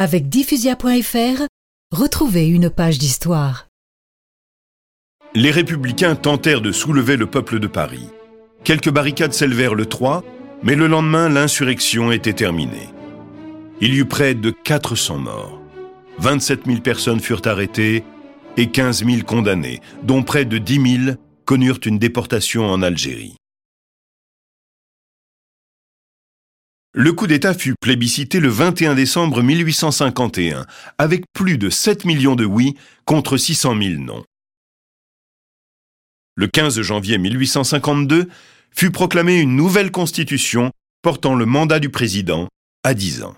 Avec diffusia.fr, retrouvez une page d'histoire. Les républicains tentèrent de soulever le peuple de Paris. Quelques barricades s'élevèrent le 3, mais le lendemain, l'insurrection était terminée. Il y eut près de 400 morts. 27 000 personnes furent arrêtées et 15 000 condamnées, dont près de 10 000 connurent une déportation en Algérie. Le coup d'État fut plébiscité le 21 décembre 1851, avec plus de 7 millions de oui contre 600 000 non. Le 15 janvier 1852 fut proclamée une nouvelle constitution portant le mandat du président à 10 ans.